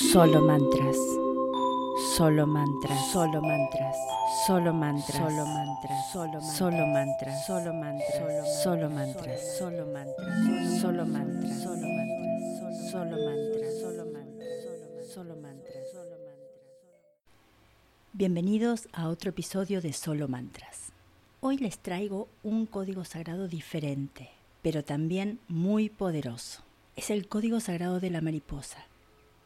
Solo mantras. Solo mantras. Solo mantras. Solo mantras. Solo mantras. Solo solo mantras. Solo mantras. Solo mantras. Solo mantras. Solo mantras. Solo mantras. Solo mantras. Solo mantras. Solo mantras. Solo mantras. Bienvenidos a otro episodio de Solo Mantras. Hoy les traigo un código sagrado diferente, pero también muy poderoso. Es el código sagrado de la mariposa.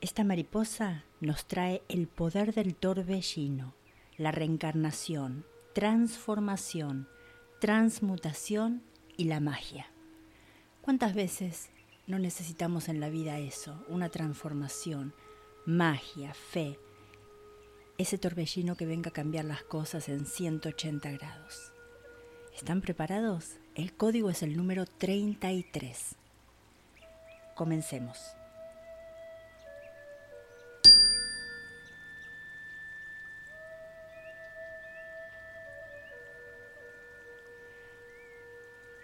Esta mariposa nos trae el poder del torbellino, la reencarnación, transformación, transmutación y la magia. ¿Cuántas veces no necesitamos en la vida eso? Una transformación, magia, fe, ese torbellino que venga a cambiar las cosas en 180 grados. ¿Están preparados? El código es el número 33. Comencemos.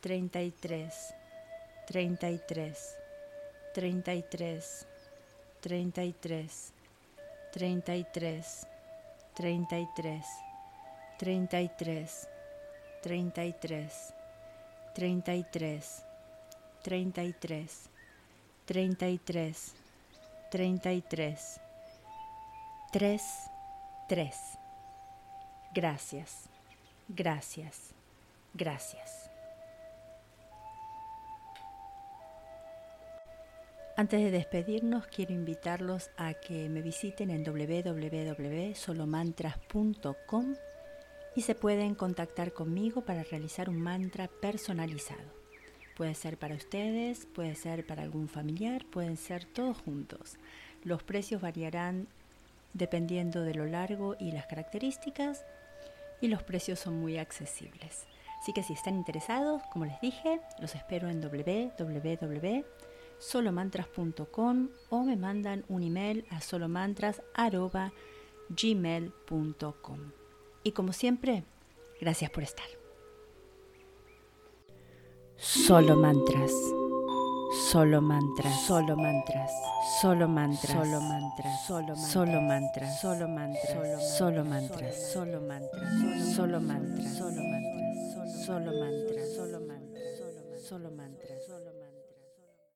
33, 33, 33, 33, 33, 33, 33, 33, 33, 33, 33, 33, 3, 3. Gracias, gracias, gracias. Antes de despedirnos, quiero invitarlos a que me visiten en www.solomantras.com y se pueden contactar conmigo para realizar un mantra personalizado. Puede ser para ustedes, puede ser para algún familiar, pueden ser todos juntos. Los precios variarán dependiendo de lo largo y las características y los precios son muy accesibles. Así que si están interesados, como les dije, los espero en www solomantras.com o me mandan un email a solomantras.gmail.com. Y como siempre, gracias por estar. Solo mantras. Solo mantras, solo mantras, solo mantras, solo mantras, solo mantras, solo mantras, solo mantras, solo mantras, solo mantras, solo mantras, solo mantras, solo mantras, solo mantras, solo mantras.